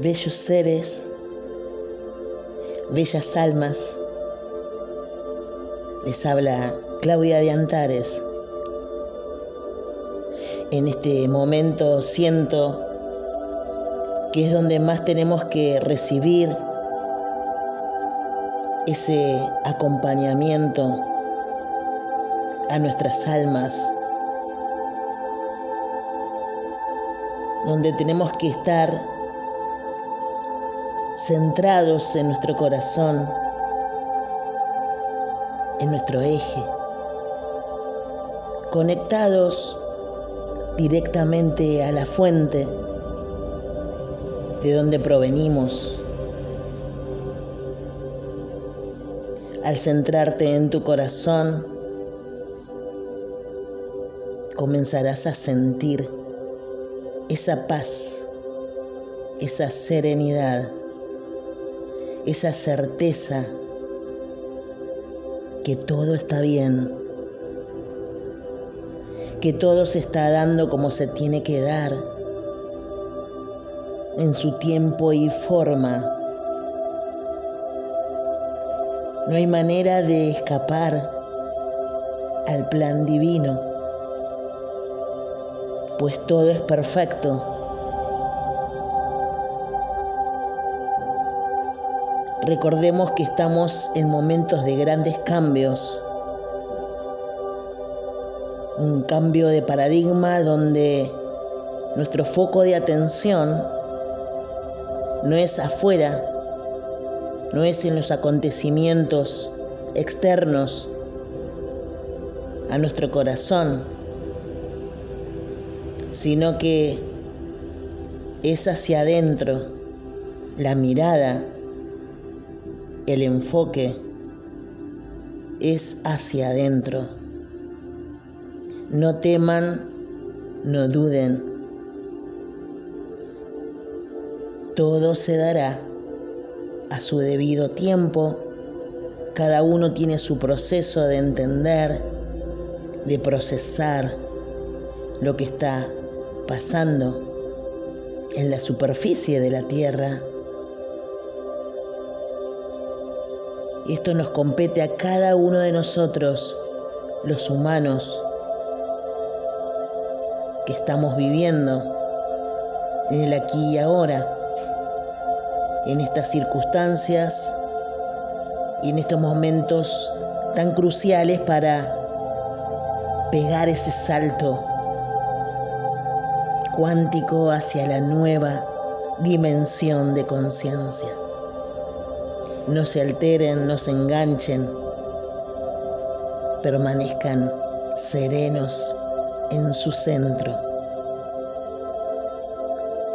bellos seres, bellas almas. Les habla Claudia de Antares. En este momento siento que es donde más tenemos que recibir ese acompañamiento a nuestras almas, donde tenemos que estar centrados en nuestro corazón, en nuestro eje, conectados directamente a la fuente de donde provenimos. Al centrarte en tu corazón, comenzarás a sentir esa paz, esa serenidad, esa certeza que todo está bien, que todo se está dando como se tiene que dar, en su tiempo y forma No hay manera de escapar al plan divino, pues todo es perfecto. Recordemos que estamos en momentos de grandes cambios, un cambio de paradigma donde nuestro foco de atención no es afuera, no es en los acontecimientos externos a nuestro corazón, sino que es hacia adentro la mirada, el enfoque es hacia adentro. No teman, no duden. Todo se dará a su debido tiempo. Cada uno tiene su proceso de entender, de procesar lo que está pasando en la superficie de la Tierra. Esto nos compete a cada uno de nosotros, los humanos, que estamos viviendo en el aquí y ahora en estas circunstancias y en estos momentos tan cruciales para pegar ese salto cuántico hacia la nueva dimensión de conciencia. No se alteren, no se enganchen, permanezcan serenos en su centro.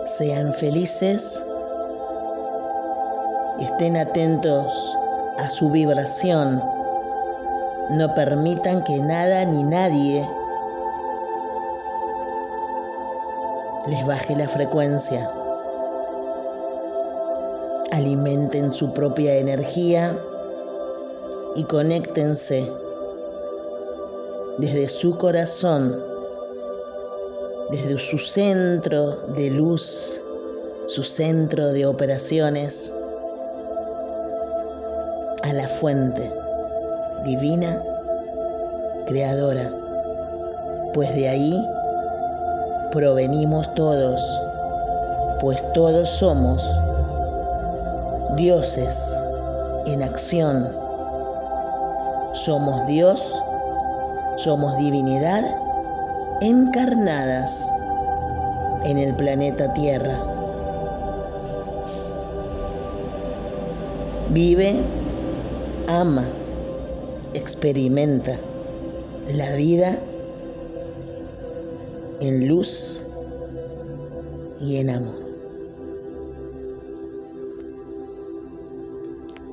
Sean felices Estén atentos a su vibración. No permitan que nada ni nadie les baje la frecuencia. Alimenten su propia energía y conéctense desde su corazón, desde su centro de luz, su centro de operaciones a la fuente divina, creadora, pues de ahí provenimos todos, pues todos somos dioses en acción. Somos Dios, somos divinidad encarnadas en el planeta Tierra. Vive ama, experimenta la vida en luz y en amor.